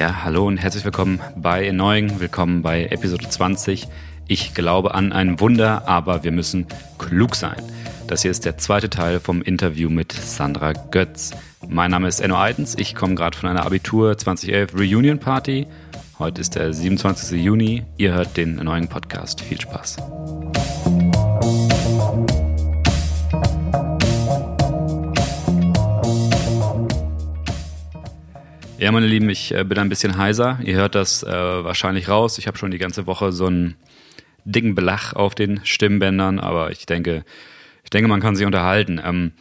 Ja, hallo und herzlich willkommen bei Erneuing. Willkommen bei Episode 20. Ich glaube an ein Wunder, aber wir müssen klug sein. Das hier ist der zweite Teil vom Interview mit Sandra Götz. Mein Name ist Enno Eitens. Ich komme gerade von einer Abitur 2011 Reunion Party. Heute ist der 27. Juni. Ihr hört den neuen Podcast. Viel Spaß. Ja, meine Lieben, ich äh, bin ein bisschen heiser. Ihr hört das äh, wahrscheinlich raus. Ich habe schon die ganze Woche so einen dicken Belach auf den Stimmbändern, aber ich denke, ich denke, man kann sich unterhalten. Ähm,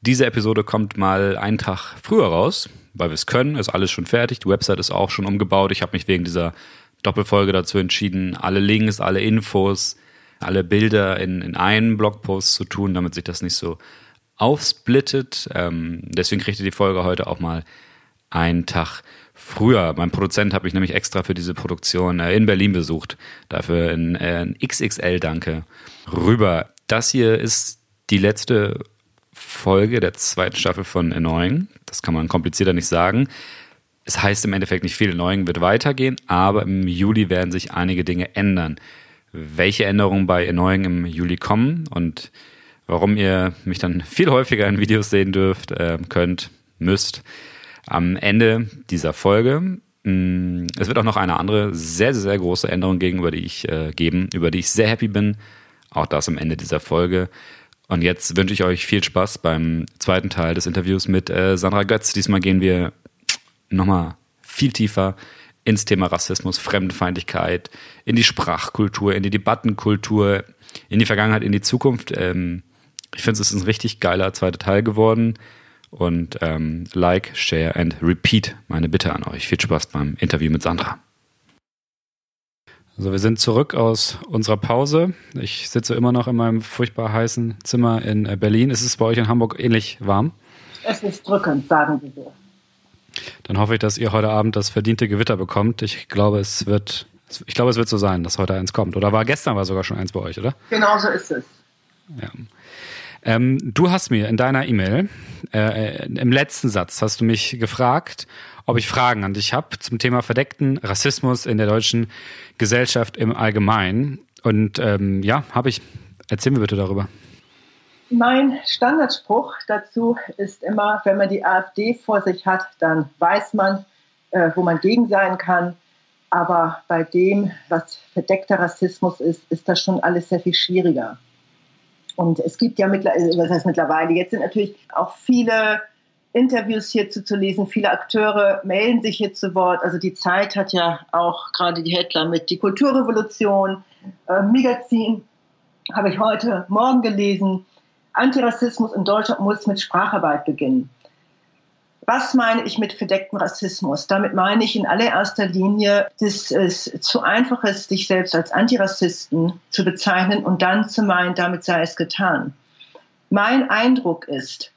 diese Episode kommt mal einen Tag früher raus, weil wir es können. Ist alles schon fertig. Die Website ist auch schon umgebaut. Ich habe mich wegen dieser Doppelfolge dazu entschieden, alle Links, alle Infos, alle Bilder in, in einen Blogpost zu tun, damit sich das nicht so aufsplittet. Ähm, deswegen kriegt ihr die Folge heute auch mal einen Tag früher. Mein Produzent habe ich nämlich extra für diese Produktion äh, in Berlin besucht. Dafür ein, äh, ein XXL-Danke rüber. Das hier ist die letzte Folge der zweiten Staffel von Annoying. Das kann man komplizierter nicht sagen. Es heißt im Endeffekt nicht viel. Annoying wird weitergehen, aber im Juli werden sich einige Dinge ändern. Welche Änderungen bei Annoying im Juli kommen und warum ihr mich dann viel häufiger in Videos sehen dürft, äh, könnt, müsst, am Ende dieser Folge. Mm, es wird auch noch eine andere sehr, sehr, große Änderung gegenüber die ich äh, geben, über die ich sehr happy bin. Auch das am Ende dieser Folge. Und jetzt wünsche ich euch viel Spaß beim zweiten Teil des Interviews mit äh, Sandra Götz. Diesmal gehen wir nochmal viel tiefer ins Thema Rassismus, Fremdenfeindlichkeit, in die Sprachkultur, in die Debattenkultur, in die Vergangenheit, in die Zukunft. Ähm, ich finde, es ist ein richtig geiler zweiter Teil geworden. Und ähm, like, share and repeat meine Bitte an euch. Viel Spaß beim Interview mit Sandra. Also wir sind zurück aus unserer Pause. Ich sitze immer noch in meinem furchtbar heißen Zimmer in äh, Berlin. Ist es bei euch in Hamburg ähnlich warm? Es ist drückend, sagen wir so. Dann hoffe ich, dass ihr heute Abend das verdiente Gewitter bekommt. Ich glaube, es wird, ich glaube, es wird so sein, dass heute eins kommt. Oder war gestern war sogar schon eins bei euch, oder? Genau so ist es. Ja. Ähm, du hast mir in deiner E-Mail, äh, im letzten Satz, hast du mich gefragt, ob ich Fragen an dich habe zum Thema verdeckten Rassismus in der deutschen Gesellschaft im Allgemeinen. Und ähm, ja, habe ich. Erzähl mir bitte darüber. Mein Standardspruch dazu ist immer, wenn man die AfD vor sich hat, dann weiß man, äh, wo man gegen sein kann. Aber bei dem, was verdeckter Rassismus ist, ist das schon alles sehr viel schwieriger. Und es gibt ja mittlerweile, äh, was heißt mittlerweile, jetzt sind natürlich auch viele Interviews hierzu zu lesen. Viele Akteure melden sich hier zu Wort. Also die Zeit hat ja auch gerade die Headline mit die Kulturrevolution, äh, Magazin habe ich heute Morgen gelesen. Antirassismus in Deutschland muss mit Spracharbeit beginnen. Was meine ich mit verdecktem Rassismus? Damit meine ich in allererster Linie, dass es zu einfach ist, sich selbst als Antirassisten zu bezeichnen und dann zu meinen, damit sei es getan. Mein Eindruck ist,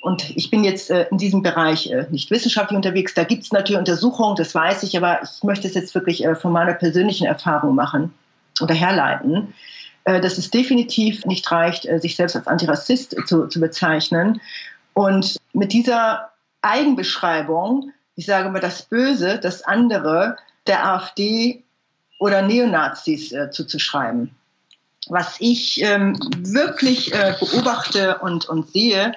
und ich bin jetzt äh, in diesem Bereich äh, nicht wissenschaftlich unterwegs, da gibt es natürlich Untersuchungen, das weiß ich, aber ich möchte es jetzt wirklich äh, von meiner persönlichen Erfahrung machen oder herleiten, dass es definitiv nicht reicht, sich selbst als Antirassist zu, zu bezeichnen. Und mit dieser Eigenbeschreibung, ich sage mal das Böse, das andere der AfD oder Neonazis äh, zuzuschreiben. Was ich ähm, wirklich äh, beobachte und, und sehe,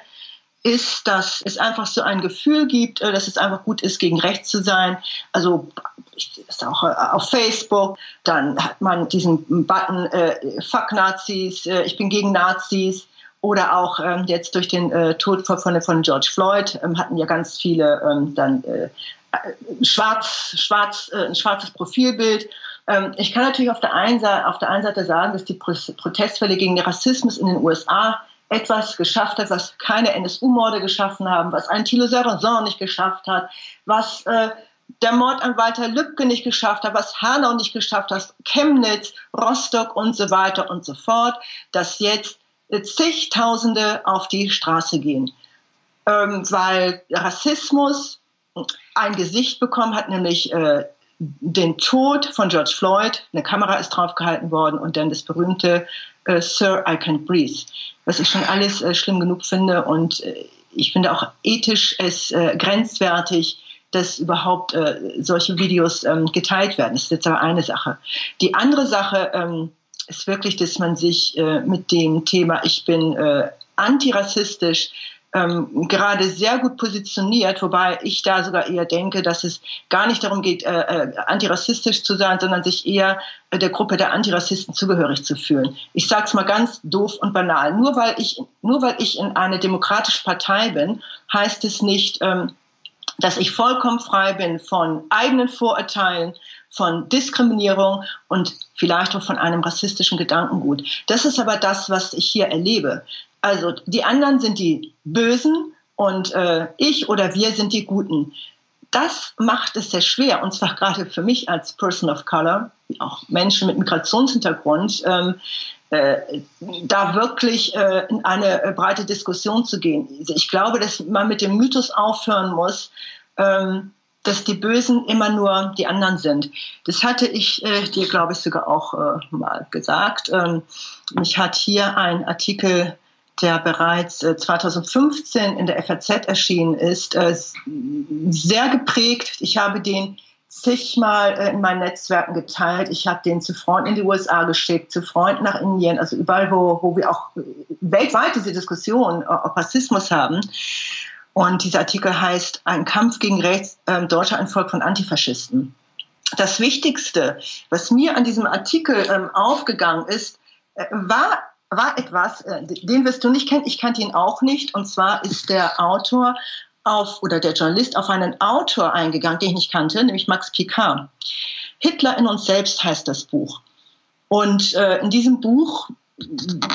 ist, dass es einfach so ein Gefühl gibt, äh, dass es einfach gut ist, gegen rechts zu sein. Also ist auch äh, auf Facebook, dann hat man diesen Button äh, Fuck Nazis, äh, ich bin gegen Nazis. Oder auch ähm, jetzt durch den äh, Tod von, von George Floyd ähm, hatten ja ganz viele ähm, dann äh, schwarz, schwarz, äh, ein schwarzes Profilbild. Ähm, ich kann natürlich auf der, einen Seite, auf der einen Seite sagen, dass die Protestfälle gegen den Rassismus in den USA etwas geschafft hat, was keine NSU-Morde geschaffen haben, was ein Thilo Sarrazin nicht geschafft hat, was äh, der Mord an Walter Lübcke nicht geschafft hat, was Hanau nicht geschafft hat, Chemnitz, Rostock und so weiter und so fort, dass jetzt zigtausende auf die Straße gehen, ähm, weil Rassismus ein Gesicht bekommen hat, nämlich äh, den Tod von George Floyd. Eine Kamera ist draufgehalten worden und dann das berühmte äh, Sir, I can't breathe, was ich schon alles äh, schlimm genug finde und ich finde auch ethisch es grenzwertig, dass überhaupt solche Videos ähm, geteilt werden. Das ist jetzt aber eine Sache. Die andere Sache ähm, ist wirklich, dass man sich äh, mit dem Thema, ich bin äh, antirassistisch, ähm, gerade sehr gut positioniert, wobei ich da sogar eher denke, dass es gar nicht darum geht, äh, äh, antirassistisch zu sein, sondern sich eher äh, der Gruppe der Antirassisten zugehörig zu fühlen. Ich sage es mal ganz doof und banal. Nur weil ich, nur weil ich in eine demokratische Partei bin, heißt es nicht, ähm, dass ich vollkommen frei bin von eigenen Vorurteilen, von Diskriminierung und vielleicht auch von einem rassistischen Gedankengut. Das ist aber das, was ich hier erlebe. Also die anderen sind die Bösen und äh, ich oder wir sind die Guten. Das macht es sehr schwer, und zwar gerade für mich als Person of Color, auch Menschen mit Migrationshintergrund, ähm, äh, da wirklich äh, in eine äh, breite Diskussion zu gehen. Ich glaube, dass man mit dem Mythos aufhören muss, ähm, dass die Bösen immer nur die anderen sind. Das hatte ich äh, dir, glaube ich, sogar auch äh, mal gesagt. Ähm, mich hat hier ein Artikel der bereits 2015 äh, in der FAZ erschienen ist, äh, sehr geprägt. Ich habe den zigmal äh, in meinen Netzwerken geteilt. Ich habe den zu Freunden in die USA geschickt, zu Freunden nach Indien, also überall, wo, wo wir auch weltweit diese Diskussion ob Rassismus haben. Und dieser Artikel heißt Ein Kampf gegen Rechts, äh, Deutscher ein Volk von Antifaschisten. Das Wichtigste, was mir an diesem Artikel ähm, aufgegangen ist, äh, war war etwas, äh, den wirst du nicht kennen, ich kannte ihn auch nicht. Und zwar ist der Autor auf, oder der Journalist auf einen Autor eingegangen, den ich nicht kannte, nämlich Max Picard. Hitler in uns selbst heißt das Buch. Und äh, in diesem Buch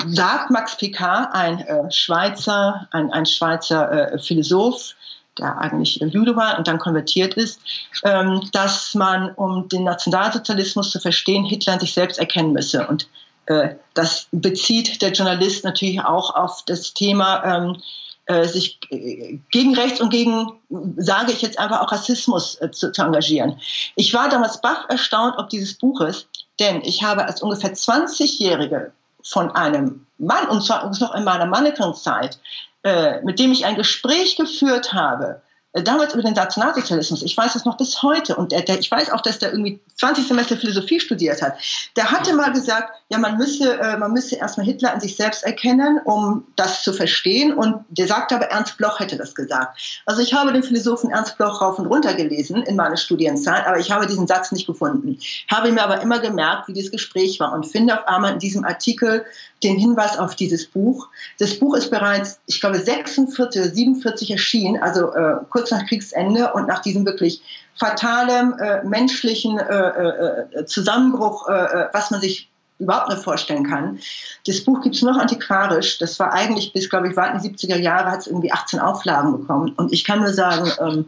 sagt Max Picard, ein äh, Schweizer, ein, ein Schweizer äh, Philosoph, der eigentlich Jude war und dann konvertiert ist, ähm, dass man, um den Nationalsozialismus zu verstehen, Hitler sich selbst erkennen müsse. Und äh, das bezieht der Journalist natürlich auch auf das Thema, ähm, äh, sich äh, gegen Rechts und gegen, sage ich jetzt einfach auch Rassismus äh, zu, zu, engagieren. Ich war damals baff erstaunt ob dieses Buches, denn ich habe als ungefähr 20-Jährige von einem Mann, und zwar noch in meiner Mannequin-Zeit, äh, mit dem ich ein Gespräch geführt habe, damals über den Nationalsozialismus, ich weiß es noch bis heute, und der, der, ich weiß auch, dass der irgendwie 20 Semester Philosophie studiert hat, der hatte mal gesagt, ja, man müsse, äh, man müsse erstmal Hitler an sich selbst erkennen, um das zu verstehen, und der sagte aber, Ernst Bloch hätte das gesagt. Also ich habe den Philosophen Ernst Bloch rauf und runter gelesen in meiner Studienzeit, aber ich habe diesen Satz nicht gefunden. Habe mir aber immer gemerkt, wie dieses Gespräch war und finde auf einmal in diesem Artikel den Hinweis auf dieses Buch. Das Buch ist bereits, ich glaube, 46 oder 47 erschienen, also äh, kurz nach Kriegsende und nach diesem wirklich fatalen äh, menschlichen äh, äh Zusammenbruch, äh, äh, was man sich überhaupt nicht vorstellen kann. Das Buch gibt es noch antiquarisch. Das war eigentlich bis, glaube ich, in die 70er Jahre, hat es irgendwie 18 Auflagen bekommen. Und ich kann nur sagen, ähm,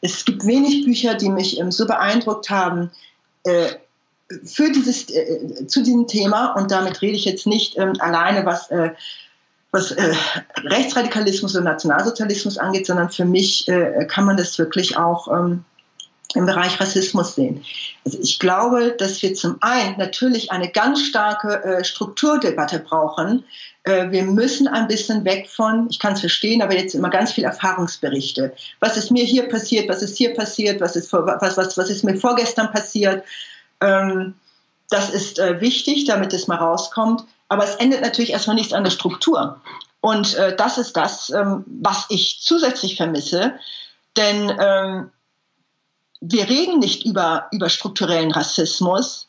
es gibt wenig Bücher, die mich ähm, so beeindruckt haben, äh, für dieses, äh, zu diesem Thema, und damit rede ich jetzt nicht ähm, alleine, was, äh, was äh, Rechtsradikalismus und Nationalsozialismus angeht, sondern für mich äh, kann man das wirklich auch ähm, im Bereich Rassismus sehen. Also ich glaube, dass wir zum einen natürlich eine ganz starke äh, Strukturdebatte brauchen. Äh, wir müssen ein bisschen weg von, ich kann es verstehen, aber jetzt immer ganz viel Erfahrungsberichte. Was ist mir hier passiert? Was ist hier passiert? Was ist, was, was, was ist mir vorgestern passiert? Ähm, das ist äh, wichtig, damit es mal rauskommt. Aber es endet natürlich erstmal nichts an der Struktur. Und äh, das ist das, ähm, was ich zusätzlich vermisse. Denn ähm, wir reden nicht über, über strukturellen Rassismus,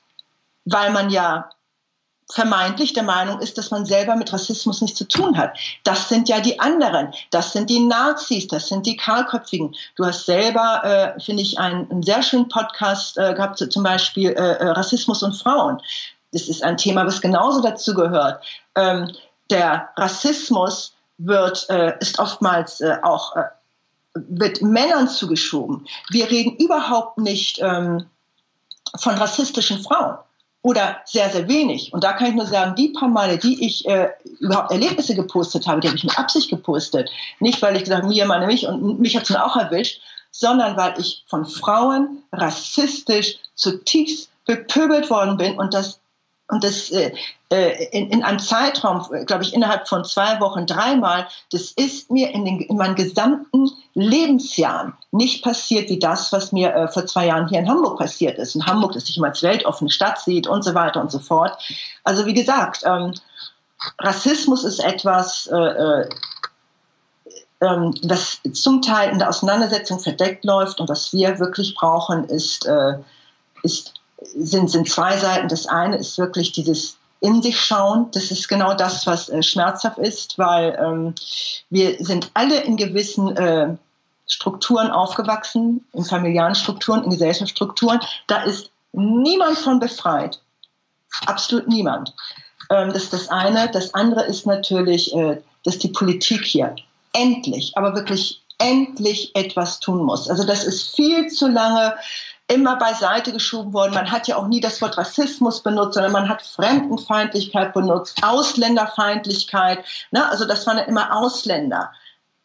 weil man ja vermeintlich der Meinung ist, dass man selber mit Rassismus nichts zu tun hat. Das sind ja die anderen. Das sind die Nazis, das sind die Kahlköpfigen. Du hast selber, äh, finde ich, einen, einen, sehr schönen Podcast äh, gehabt, zum Beispiel äh, äh, Rassismus und Frauen. Das ist ein Thema, was genauso dazu gehört. Ähm, der Rassismus wird, äh, ist oftmals äh, auch wird Männern zugeschoben. Wir reden überhaupt nicht ähm, von rassistischen Frauen oder sehr, sehr wenig. Und da kann ich nur sagen, die paar Male, die ich äh, überhaupt Erlebnisse gepostet habe, die habe ich mit Absicht gepostet. Nicht, weil ich gesagt habe, mir, meine, mich und mich hat es auch erwischt, sondern weil ich von Frauen rassistisch zutiefst bepöbelt worden bin und das und das äh, äh, in, in einem Zeitraum, glaube ich, innerhalb von zwei Wochen dreimal, das ist mir in, den, in meinen gesamten Lebensjahren nicht passiert wie das, was mir äh, vor zwei Jahren hier in Hamburg passiert ist. In Hamburg, das sich immer als weltoffene Stadt sieht und so weiter und so fort. Also wie gesagt, ähm, Rassismus ist etwas, äh, äh ähm, was zum Teil in der Auseinandersetzung verdeckt läuft und was wir wirklich brauchen, ist, äh, ist sind, sind zwei Seiten. Das eine ist wirklich dieses in sich schauen. Das ist genau das, was äh, schmerzhaft ist, weil ähm, wir sind alle in gewissen äh, Strukturen aufgewachsen, in familiären Strukturen, in Gesellschaftsstrukturen. Da ist niemand von befreit. Absolut niemand. Ähm, das ist das eine. Das andere ist natürlich, äh, dass die Politik hier endlich, aber wirklich endlich etwas tun muss. Also das ist viel zu lange immer beiseite geschoben worden. Man hat ja auch nie das Wort Rassismus benutzt, sondern man hat Fremdenfeindlichkeit benutzt, Ausländerfeindlichkeit. Ne? Also das waren ja immer Ausländer.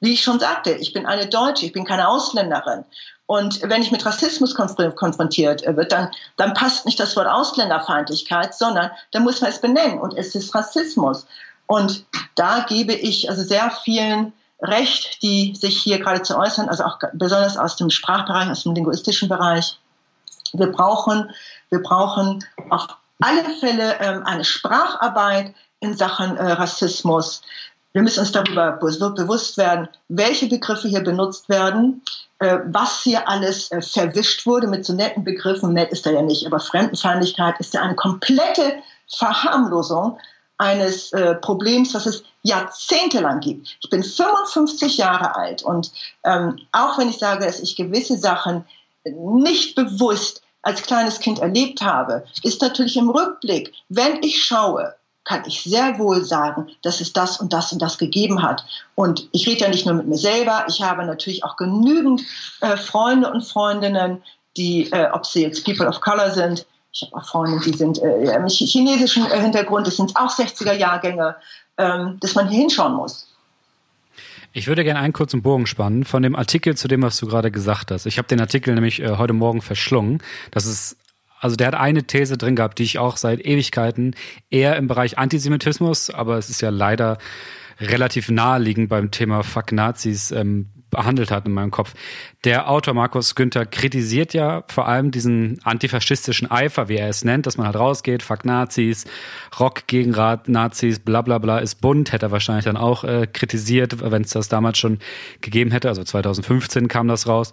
Wie ich schon sagte, ich bin eine Deutsche, ich bin keine Ausländerin. Und wenn ich mit Rassismus konfrontiert wird, dann, dann passt nicht das Wort Ausländerfeindlichkeit, sondern da muss man es benennen und es ist Rassismus. Und da gebe ich also sehr vielen Recht, die sich hier gerade zu äußern, also auch besonders aus dem Sprachbereich, aus dem linguistischen Bereich. Wir brauchen, wir brauchen auf alle Fälle ähm, eine Spracharbeit in Sachen äh, Rassismus. Wir müssen uns darüber bewusst werden, welche Begriffe hier benutzt werden, äh, was hier alles äh, verwischt wurde mit so netten Begriffen. Nett ist er ja nicht, aber Fremdenfeindlichkeit ist ja eine komplette Verharmlosung eines äh, Problems, was es jahrzehntelang gibt. Ich bin 55 Jahre alt und ähm, auch wenn ich sage, dass ich gewisse Sachen nicht bewusst als kleines Kind erlebt habe, ist natürlich im Rückblick, wenn ich schaue, kann ich sehr wohl sagen, dass es das und das und das gegeben hat. Und ich rede ja nicht nur mit mir selber, ich habe natürlich auch genügend äh, Freunde und Freundinnen, die, äh, ob sie jetzt People of Color sind, ich habe auch Freunde, die sind äh, mit chinesischen äh, Hintergrund, das sind auch 60er Jahrgänge, ähm, dass man hier hinschauen muss. Ich würde gerne einen kurzen Bogen spannen von dem Artikel zu dem, was du gerade gesagt hast. Ich habe den Artikel nämlich äh, heute Morgen verschlungen. Das ist also der hat eine These drin gehabt, die ich auch seit Ewigkeiten eher im Bereich Antisemitismus, aber es ist ja leider relativ naheliegend beim Thema Fuck Nazis ähm, behandelt hat in meinem Kopf. Der Autor Markus Günther kritisiert ja vor allem diesen antifaschistischen Eifer, wie er es nennt, dass man halt rausgeht, fuck Nazis, Rock gegen Rat, Nazis, bla bla bla, ist bunt, hätte er wahrscheinlich dann auch äh, kritisiert, wenn es das damals schon gegeben hätte. Also 2015 kam das raus.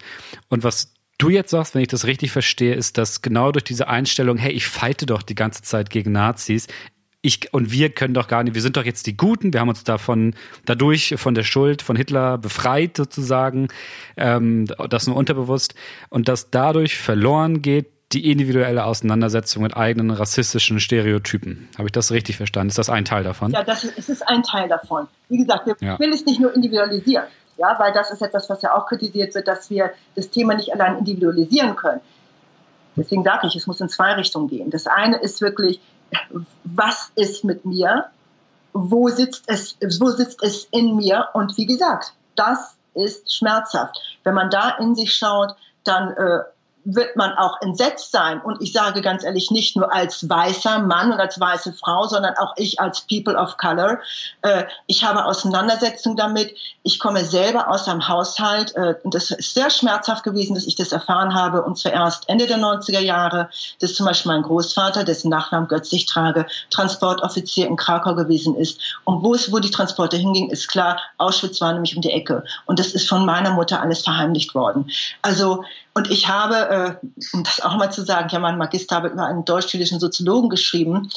Und was du jetzt sagst, wenn ich das richtig verstehe, ist, dass genau durch diese Einstellung, hey, ich fighte doch die ganze Zeit gegen Nazis, ich und wir können doch gar nicht, wir sind doch jetzt die Guten, wir haben uns davon, dadurch von der Schuld von Hitler befreit sozusagen, ähm, das nur unterbewusst und dass dadurch verloren geht die individuelle Auseinandersetzung mit eigenen rassistischen Stereotypen. Habe ich das richtig verstanden? Ist das ein Teil davon? Ja, das ist, es ist ein Teil davon. Wie gesagt, wir ja. will es nicht nur individualisieren, ja, weil das ist etwas, was ja auch kritisiert wird, dass wir das Thema nicht allein individualisieren können. Deswegen sage ich, es muss in zwei Richtungen gehen. Das eine ist wirklich, was ist mit mir, wo sitzt es, wo sitzt es in mir und wie gesagt, das ist schmerzhaft. Wenn man da in sich schaut, dann äh, wird man auch entsetzt sein. Und ich sage ganz ehrlich, nicht nur als weißer Mann und als weiße Frau, sondern auch ich als People of Color. Äh, ich habe Auseinandersetzungen damit. Ich komme selber aus einem Haushalt. Äh, und das ist sehr schmerzhaft gewesen, dass ich das erfahren habe. Und zwar erst Ende der 90er Jahre, dass zum Beispiel mein Großvater, dessen Nachnamen Götz ich trage, Transportoffizier in Krakau gewesen ist. Und wo es, wo die Transporte hingingen, ist klar, Auschwitz war nämlich um die Ecke. Und das ist von meiner Mutter alles verheimlicht worden. Also, und ich habe, äh, um das auch mal zu sagen, ich habe meinen Magister über einen deutsch-jüdischen Soziologen geschrieben.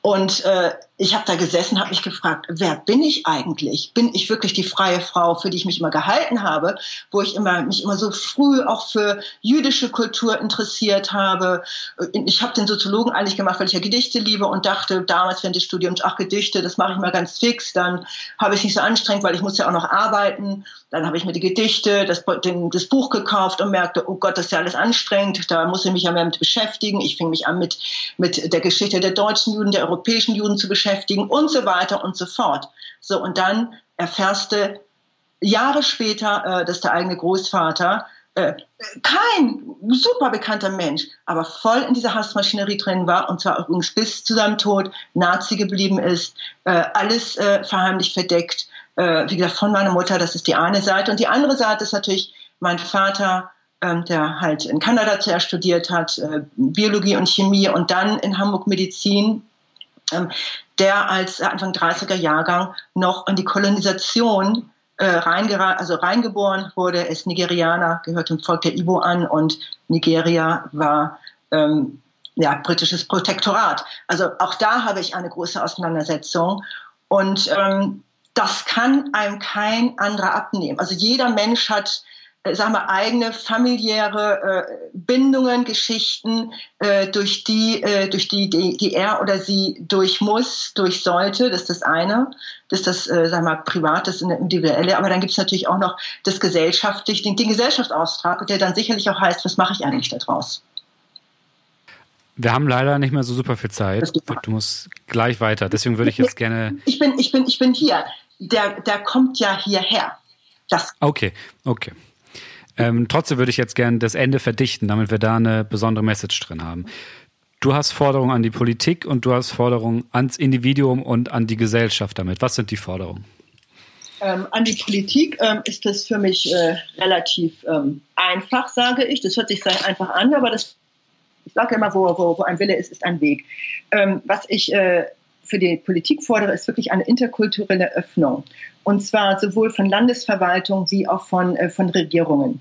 Und äh, ich habe da gesessen, habe mich gefragt, wer bin ich eigentlich? Bin ich wirklich die freie Frau, für die ich mich immer gehalten habe, wo ich immer, mich immer so früh auch für jüdische Kultur interessiert habe? Ich habe den Soziologen eigentlich gemacht, weil ich ja Gedichte liebe und dachte damals während des Studiums, ach Gedichte, das mache ich mal ganz fix. Dann habe ich nicht so anstrengend, weil ich muss ja auch noch arbeiten. Dann habe ich mir die Gedichte, das, den, das Buch gekauft und merkte, oh Gott, das ist ja alles anstrengend. Da muss ich mich ja mehr mit beschäftigen. Ich fing mich an mit, mit der Geschichte der deutschen Juden, der europäischen Juden zu beschäftigen und so weiter und so fort. So, und dann erfährst du Jahre später, äh, dass der eigene Großvater äh, kein super bekannter Mensch, aber voll in dieser Hassmaschinerie drin war und zwar übrigens bis zu seinem Tod Nazi geblieben ist, äh, alles äh, verheimlicht verdeckt. Äh, wie gesagt, von meiner Mutter, das ist die eine Seite. Und die andere Seite ist natürlich mein Vater, ähm, der halt in Kanada zuerst studiert hat, äh, Biologie und Chemie und dann in Hamburg Medizin, der als Anfang 30er Jahrgang noch in die Kolonisation äh, also reingeboren wurde, ist Nigerianer, gehört dem Volk der Ibo an und Nigeria war ähm, ja, britisches Protektorat. Also auch da habe ich eine große Auseinandersetzung und ähm, das kann einem kein anderer abnehmen. Also jeder Mensch hat sagen wir, eigene familiäre äh, Bindungen, Geschichten, äh, durch die, äh, durch die, die, die er oder sie durch muss, durch sollte. Das ist das eine. Das ist das, äh, sagen wir, Privates und Individuelle. Aber dann gibt es natürlich auch noch das gesellschaftliche, den, den Gesellschaftsauftrag, der dann sicherlich auch heißt, was mache ich eigentlich daraus? Wir haben leider nicht mehr so super viel Zeit. Du musst gleich weiter. Deswegen würde ich jetzt gerne. Ich bin, ich bin, ich bin hier. Der, der kommt ja hierher. Das okay, okay. Ähm, trotzdem würde ich jetzt gerne das Ende verdichten, damit wir da eine besondere Message drin haben. Du hast Forderungen an die Politik und du hast Forderungen ans Individuum und an die Gesellschaft damit. Was sind die Forderungen? Ähm, an die Politik ähm, ist das für mich äh, relativ ähm, einfach, sage ich. Das hört sich sehr einfach an, aber das, ich sage immer, wo, wo, wo ein Wille ist, ist ein Weg. Ähm, was ich äh, für die Politik fordere, ist wirklich eine interkulturelle Öffnung. Und zwar sowohl von Landesverwaltung wie auch von, äh, von Regierungen.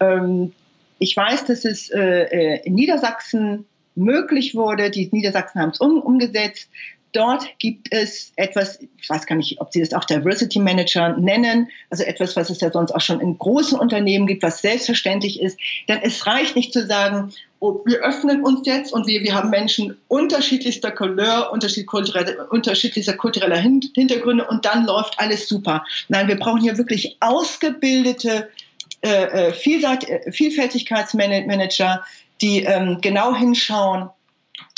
Ähm, ich weiß, dass es äh, äh in Niedersachsen möglich wurde. Die Niedersachsen haben es um, umgesetzt. Dort gibt es etwas, ich weiß gar nicht, ob Sie das auch Diversity Manager nennen, also etwas, was es ja sonst auch schon in großen Unternehmen gibt, was selbstverständlich ist. Denn es reicht nicht zu sagen, wir öffnen uns jetzt und wir, wir haben Menschen unterschiedlichster Couleur, unterschiedlichster kultureller Hintergründe und dann läuft alles super. Nein, wir brauchen hier wirklich ausgebildete äh, äh Vielfältigkeitsmanager, die ähm, genau hinschauen,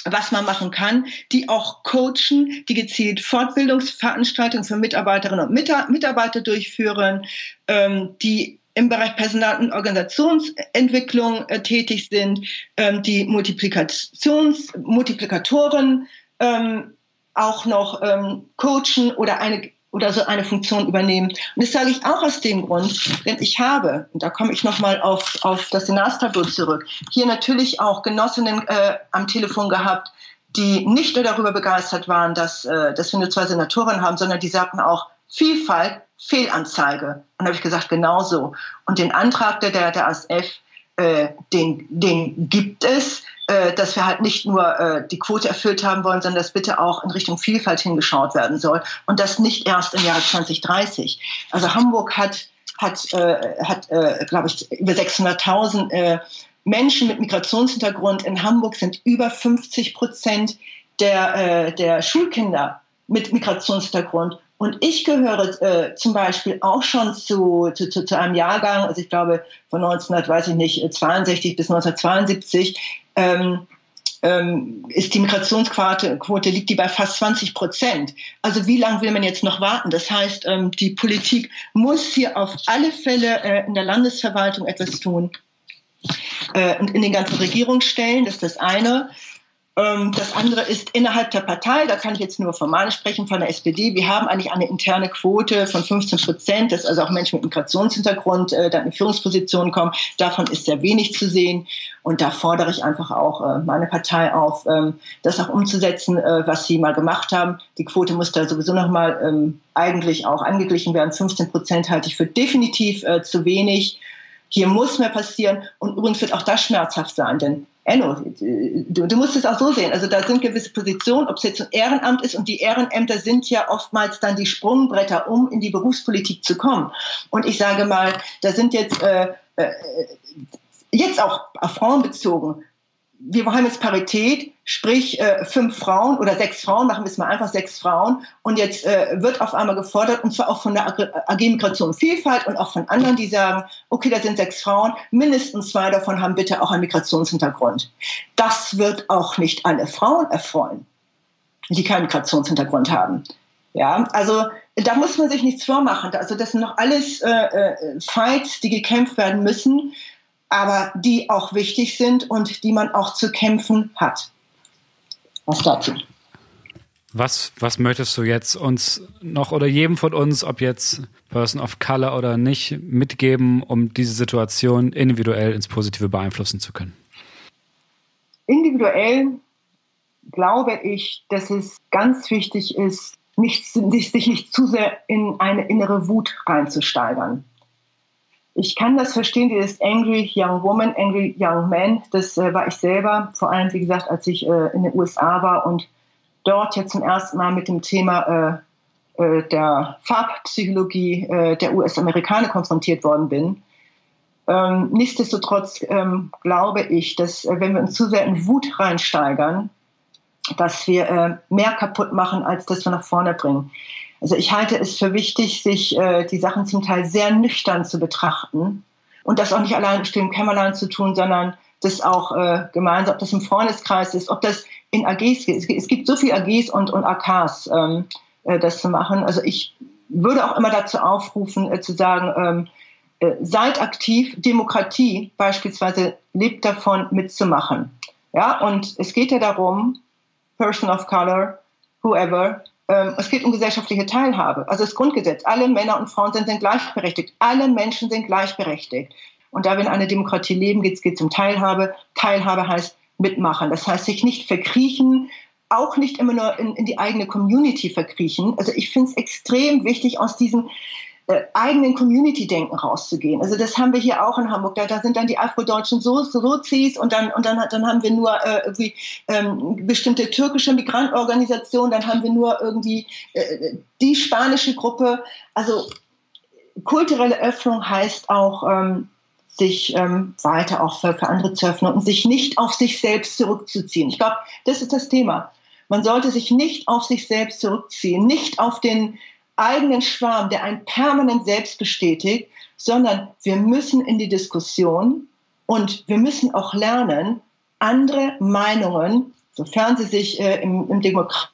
was man machen kann, die auch coachen, die gezielt Fortbildungsveranstaltungen für Mitarbeiterinnen und Mitarbeiter durchführen, ähm, die im Bereich Personal- und Organisationsentwicklung äh, tätig sind, ähm, die Multiplikations Multiplikatoren ähm, auch noch ähm, coachen oder eine oder so eine Funktion übernehmen. Und das sage ich auch aus dem Grund, denn ich habe, und da komme ich nochmal auf, auf das Senatstableau zurück, hier natürlich auch Genossinnen äh, am Telefon gehabt, die nicht nur darüber begeistert waren, dass, äh, dass wir nur zwei Senatoren haben, sondern die sagten auch, Vielfalt, Fehlanzeige. Und da habe ich gesagt, genau so. Und den Antrag der, der, der ASF, äh, den, den gibt es äh, dass wir halt nicht nur äh, die Quote erfüllt haben wollen, sondern dass bitte auch in Richtung Vielfalt hingeschaut werden soll und das nicht erst im Jahre 2030. Also Hamburg hat hat äh, hat äh, glaube ich über 600.000 äh, Menschen mit Migrationshintergrund. In Hamburg sind über 50 Prozent der der, der Schulkinder mit Migrationshintergrund. Und ich gehöre äh, zum Beispiel auch schon zu, zu, zu, zu einem Jahrgang, also ich glaube von 1900, weiß ich nicht, 62 bis 1972, ähm, ähm, ist die Migrationsquote Quote, liegt die bei fast 20 Prozent. Also wie lange will man jetzt noch warten? Das heißt, ähm, die Politik muss hier auf alle Fälle äh, in der Landesverwaltung etwas tun äh, und in den ganzen Regierungsstellen. Das ist das eine. Ähm, das andere ist innerhalb der Partei, da kann ich jetzt nur formal sprechen, von der SPD. Wir haben eigentlich eine interne Quote von 15 Prozent, dass also auch Menschen mit Migrationshintergrund äh, dann in Führungspositionen kommen. Davon ist sehr wenig zu sehen. Und da fordere ich einfach auch äh, meine Partei auf, ähm, das auch umzusetzen, äh, was sie mal gemacht haben. Die Quote muss da sowieso nochmal ähm, eigentlich auch angeglichen werden. 15 Prozent halte ich für definitiv zu wenig. Hier muss mehr passieren. Und übrigens wird auch das schmerzhaft sein, denn Enno, du, du musst es auch so sehen. Also da sind gewisse Positionen, ob es jetzt ein Ehrenamt ist und die Ehrenämter sind ja oftmals dann die Sprungbretter, um in die Berufspolitik zu kommen. Und ich sage mal, da sind jetzt äh, äh, jetzt auch auf Frauen bezogen wir haben jetzt Parität, sprich äh, fünf Frauen oder sechs Frauen, machen wir es mal einfach sechs Frauen. Und jetzt äh, wird auf einmal gefordert, und zwar auch von der AG Migration Vielfalt und auch von anderen, die sagen, okay, da sind sechs Frauen, mindestens zwei davon haben bitte auch einen Migrationshintergrund. Das wird auch nicht alle Frauen erfreuen, die keinen Migrationshintergrund haben. Ja, also da muss man sich nichts vormachen. Also das sind noch alles äh, äh Fights, die gekämpft werden müssen. Aber die auch wichtig sind und die man auch zu kämpfen hat. Was dazu? Was, was möchtest du jetzt uns noch oder jedem von uns, ob jetzt Person of Color oder nicht, mitgeben, um diese Situation individuell ins Positive beeinflussen zu können? Individuell glaube ich, dass es ganz wichtig ist, nicht, sich nicht zu sehr in eine innere Wut reinzusteigern. Ich kann das verstehen, dieses Angry Young Woman, Angry Young Man, das äh, war ich selber, vor allem, wie gesagt, als ich äh, in den USA war und dort jetzt zum ersten Mal mit dem Thema äh, äh der Farbpsychologie äh, der US-Amerikaner konfrontiert worden bin. Ähm, nichtsdestotrotz ähm, glaube ich, dass äh, wenn wir uns zu sehr in Wut reinsteigern, dass wir mehr kaputt machen, als dass wir nach vorne bringen. Also ich halte es für wichtig, sich äh, die Sachen zum Teil sehr nüchtern zu betrachten und das auch nicht allein im Kämmerlein zu tun, sondern das auch äh, gemeinsam, ob das im Freundeskreis ist, ob das in AGs geht. Es gibt so viele AGs und, und AKs, ähm, äh, das zu machen. Also ich würde auch immer dazu aufrufen, äh, zu sagen, ähm, äh, seid aktiv, Demokratie beispielsweise lebt davon mitzumachen. Ja, und es geht ja darum, Person of Color, whoever, es geht um gesellschaftliche Teilhabe. Also das Grundgesetz, alle Männer und Frauen sind, sind gleichberechtigt. Alle Menschen sind gleichberechtigt. Und da wir in einer Demokratie leben, geht es um Teilhabe. Teilhabe heißt mitmachen. Das heißt, sich nicht verkriechen, auch nicht immer nur in, in die eigene Community verkriechen. Also ich finde es extrem wichtig, aus diesem äh, eigenen Community-Denken rauszugehen. Also das haben wir hier auch in Hamburg. Da, da sind dann die Afrodeutschen so Sozis und dann und dann, dann haben wir nur äh, irgendwie ähm, bestimmte türkische Migrantenorganisationen, dann haben wir nur irgendwie äh, die spanische Gruppe. Also kulturelle Öffnung heißt auch ähm, sich ähm, weiter auch für, für andere zu öffnen und sich nicht auf sich selbst zurückzuziehen. Ich glaube, das ist das Thema. Man sollte sich nicht auf sich selbst zurückziehen, nicht auf den eigenen Schwarm, der einen permanent selbst bestätigt, sondern wir müssen in die Diskussion und wir müssen auch lernen, andere Meinungen, sofern sie sich äh, im, im Demokrat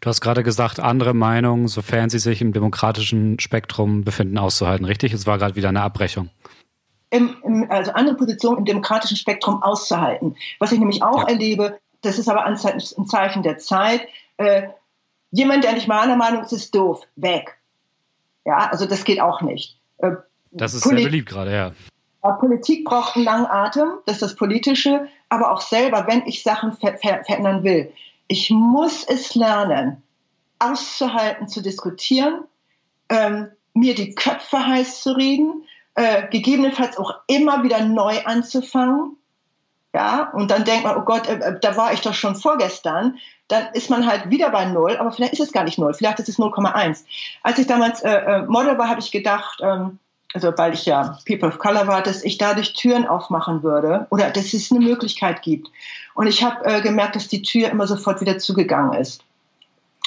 Du hast gerade gesagt, andere Meinungen, sofern sie sich im demokratischen Spektrum befinden, auszuhalten. Richtig? Es war gerade wieder eine Abbrechung. Im, im, also andere Positionen im demokratischen Spektrum auszuhalten. Was ich nämlich auch ja. erlebe, das ist aber ein Zeichen der Zeit, äh, jemand, der nicht meiner Meinung ist, ist doof, weg. Ja, also das geht auch nicht. Äh, das ist Poli sehr beliebt gerade, ja. Politik braucht einen langen Atem, das ist das Politische, aber auch selber, wenn ich Sachen ver ver verändern will. Ich muss es lernen, auszuhalten, zu diskutieren, ähm, mir die Köpfe heiß zu reden, äh, gegebenenfalls auch immer wieder neu anzufangen. Ja, und dann denkt man, oh Gott, äh, äh da war ich doch schon vorgestern dann ist man halt wieder bei Null, aber vielleicht ist es gar nicht Null, vielleicht ist es 0,1. Als ich damals äh, äh, Model war, habe ich gedacht, ähm, also weil ich ja People of Color war, dass ich dadurch Türen aufmachen würde oder dass es eine Möglichkeit gibt. Und ich habe äh, gemerkt, dass die Tür immer sofort wieder zugegangen ist.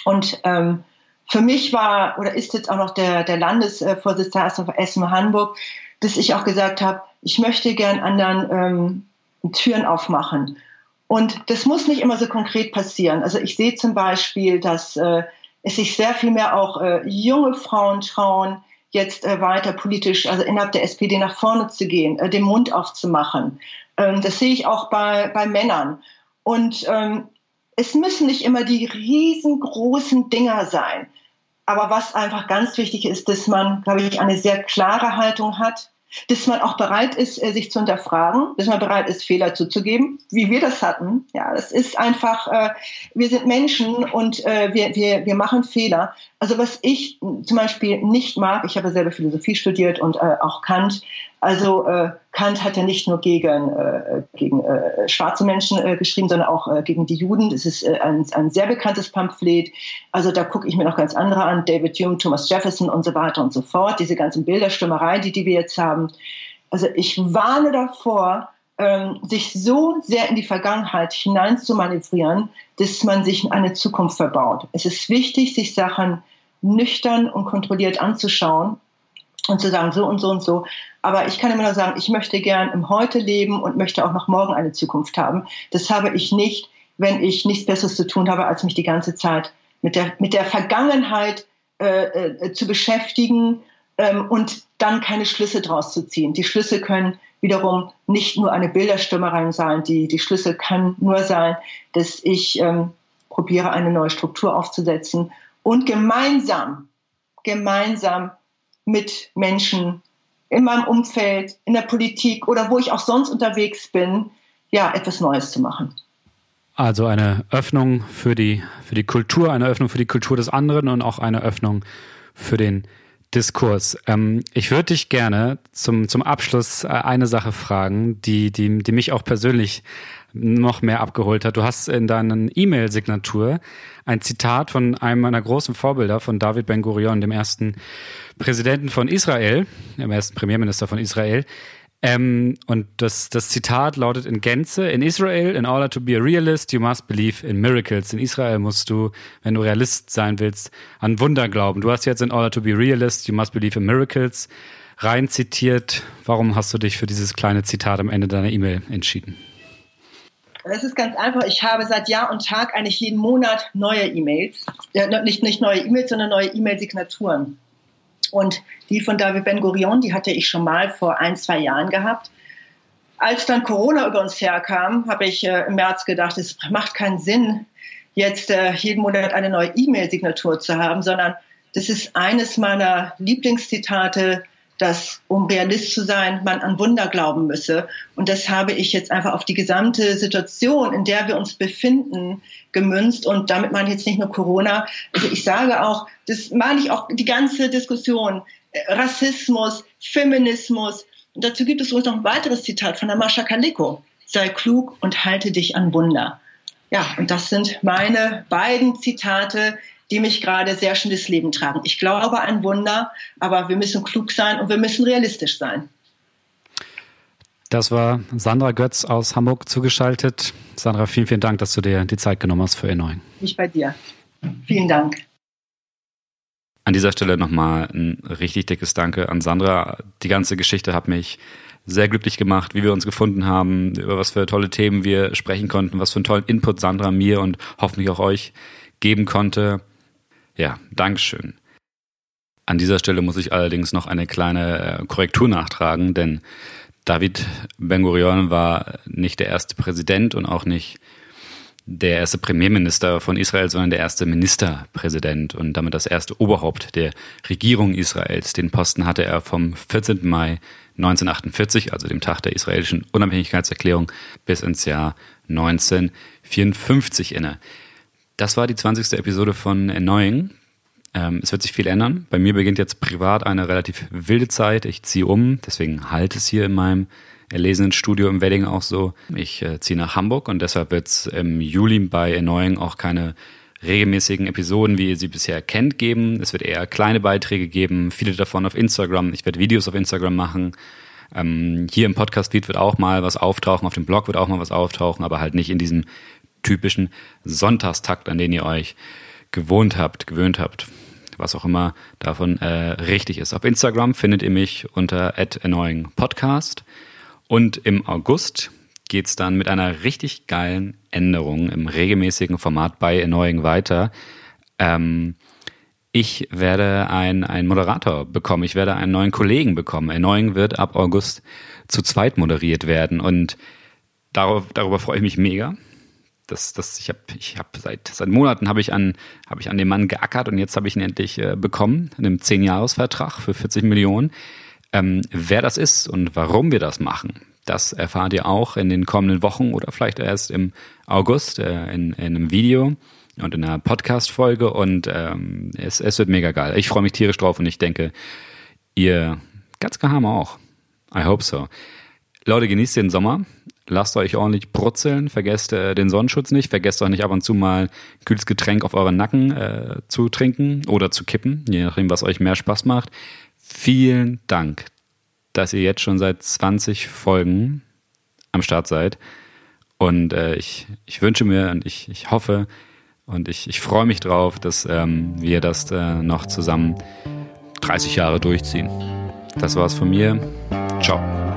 Und ähm, für mich war oder ist jetzt auch noch der, der Landesvorsitzende von Essen Hamburg, dass ich auch gesagt habe, ich möchte gern anderen ähm, Türen aufmachen. Und das muss nicht immer so konkret passieren. Also ich sehe zum Beispiel, dass äh, es sich sehr viel mehr auch äh, junge Frauen trauen, jetzt äh, weiter politisch, also innerhalb der SPD nach vorne zu gehen, äh, den Mund aufzumachen. Ähm, das sehe ich auch bei, bei Männern. Und ähm, es müssen nicht immer die riesengroßen Dinger sein. Aber was einfach ganz wichtig ist, dass man, glaube ich, eine sehr klare Haltung hat, dass man auch bereit ist, äh, sich zu hinterfragen, dass man bereit ist, Fehler zuzugeben, wie wir das hatten. Ja, das ist einfach, äh, wir sind Menschen und äh, wir, wir, wir machen Fehler. Also was ich zum Beispiel nicht mag, ich habe selber Philosophie studiert und äh, auch Kant, also äh, Kant hat ja nicht nur gegen, äh, gegen äh, schwarze Menschen äh, geschrieben, sondern auch äh, gegen die Juden. Das ist äh, ein, ein sehr bekanntes Pamphlet. Also da gucke ich mir noch ganz andere an, David Hume, Thomas Jefferson und so weiter und so fort. Diese ganzen Bilderstimmereien, die, die wir jetzt haben. Also ich warne davor, ähm, sich so sehr in die Vergangenheit hinein zu manövrieren, dass man sich eine Zukunft verbaut. Es ist wichtig, sich Sachen nüchtern und kontrolliert anzuschauen und zu sagen, so und so und so. Aber ich kann immer nur sagen, ich möchte gern im Heute leben und möchte auch noch morgen eine Zukunft haben. Das habe ich nicht, wenn ich nichts Besseres zu tun habe, als mich die ganze Zeit mit der, mit der Vergangenheit äh, äh, zu beschäftigen ähm, und dann keine Schlüsse draus zu ziehen. Die Schlüsse können wiederum nicht nur eine Bilderstimmerei sein. Die, die Schlüsse kann nur sein, dass ich ähm, probiere, eine neue Struktur aufzusetzen und gemeinsam, gemeinsam mit Menschen in meinem Umfeld, in der Politik oder wo ich auch sonst unterwegs bin, ja, etwas Neues zu machen. Also eine Öffnung für die, für die Kultur, eine Öffnung für die Kultur des anderen und auch eine Öffnung für den Diskurs. Ähm, ich würde dich gerne zum, zum Abschluss äh, eine Sache fragen, die, die, die mich auch persönlich noch mehr abgeholt hat. Du hast in deiner E-Mail-Signatur ein Zitat von einem meiner großen Vorbilder, von David Ben-Gurion, dem ersten Präsidenten von Israel, dem ersten Premierminister von Israel. Ähm, und das, das Zitat lautet in Gänze, in Israel, in order to be a realist, you must believe in miracles. In Israel musst du, wenn du Realist sein willst, an Wunder glauben. Du hast jetzt in order to be a realist, you must believe in miracles rein zitiert. Warum hast du dich für dieses kleine Zitat am Ende deiner E-Mail entschieden? Das ist ganz einfach. Ich habe seit Jahr und Tag eigentlich jeden Monat neue E-Mails. Ja, nicht, nicht neue E-Mails, sondern neue E-Mail-Signaturen. Und die von David Ben Gurion, die hatte ich schon mal vor ein, zwei Jahren gehabt. Als dann Corona über uns herkam, habe ich äh, im März gedacht, es macht keinen Sinn, jetzt äh, jeden Monat eine neue E-Mail-Signatur zu haben, sondern das ist eines meiner Lieblingszitate, dass um Realist zu sein, man an Wunder glauben müsse. Und das habe ich jetzt einfach auf die gesamte Situation, in der wir uns befinden, gemünzt. Und damit meine ich jetzt nicht nur Corona. Also ich sage auch, das meine ich auch die ganze Diskussion, äh, Rassismus, Feminismus. Und dazu gibt es übrigens noch ein weiteres Zitat von der Mascha Kaliko. Sei klug und halte dich an Wunder. Ja, und das sind meine beiden Zitate, die mich gerade sehr schön das Leben tragen. Ich glaube an Wunder, aber wir müssen klug sein und wir müssen realistisch sein. Das war Sandra Götz aus Hamburg zugeschaltet. Sandra, vielen, vielen Dank, dass du dir die Zeit genommen hast für Erneuung. Ich bei dir. Vielen Dank. An dieser Stelle nochmal ein richtig dickes Danke an Sandra. Die ganze Geschichte hat mich sehr glücklich gemacht, wie wir uns gefunden haben, über was für tolle Themen wir sprechen konnten, was für einen tollen Input Sandra mir und hoffentlich auch euch geben konnte. Ja, Dankeschön. An dieser Stelle muss ich allerdings noch eine kleine äh, Korrektur nachtragen, denn David Ben-Gurion war nicht der erste Präsident und auch nicht der erste Premierminister von Israel, sondern der erste Ministerpräsident und damit das erste Oberhaupt der Regierung Israels. Den Posten hatte er vom 14. Mai 1948, also dem Tag der israelischen Unabhängigkeitserklärung, bis ins Jahr 1954 inne. Das war die 20. Episode von Annoying. Ähm, es wird sich viel ändern. Bei mir beginnt jetzt privat eine relativ wilde Zeit. Ich ziehe um, deswegen halt es hier in meinem erlesenen Studio im Wedding auch so. Ich äh, ziehe nach Hamburg und deshalb wird es im Juli bei Annoying auch keine regelmäßigen Episoden, wie ihr sie bisher kennt, geben. Es wird eher kleine Beiträge geben, viele davon auf Instagram. Ich werde Videos auf Instagram machen. Ähm, hier im Podcast-Feed wird auch mal was auftauchen, auf dem Blog wird auch mal was auftauchen, aber halt nicht in diesem typischen Sonntagstakt, an den ihr euch gewohnt habt, gewöhnt habt, was auch immer davon äh, richtig ist. Auf Instagram findet ihr mich unter @annoyingpodcast und im August geht's dann mit einer richtig geilen Änderung im regelmäßigen Format bei Annoying weiter. Ähm, ich werde einen Moderator bekommen, ich werde einen neuen Kollegen bekommen. Annoying wird ab August zu zweit moderiert werden und darauf, darüber freue ich mich mega das, das, ich habe, ich habe seit seit Monaten habe ich an habe ich an dem Mann geackert und jetzt habe ich ihn endlich äh, bekommen in einem zehn Jahresvertrag für 40 Millionen. Ähm, wer das ist und warum wir das machen, das erfahrt ihr auch in den kommenden Wochen oder vielleicht erst im August äh, in, in einem Video und in einer Podcast-Folge und ähm, es, es wird mega geil. Ich freue mich tierisch drauf und ich denke, ihr ganz geheim auch. I hope so. Leute, genießt den Sommer lasst euch ordentlich brutzeln, vergesst äh, den Sonnenschutz nicht, vergesst auch nicht ab und zu mal ein kühles Getränk auf euren Nacken äh, zu trinken oder zu kippen, je nachdem, was euch mehr Spaß macht. Vielen Dank, dass ihr jetzt schon seit 20 Folgen am Start seid. Und äh, ich, ich wünsche mir und ich, ich hoffe und ich, ich freue mich drauf, dass ähm, wir das äh, noch zusammen 30 Jahre durchziehen. Das war's von mir. Ciao.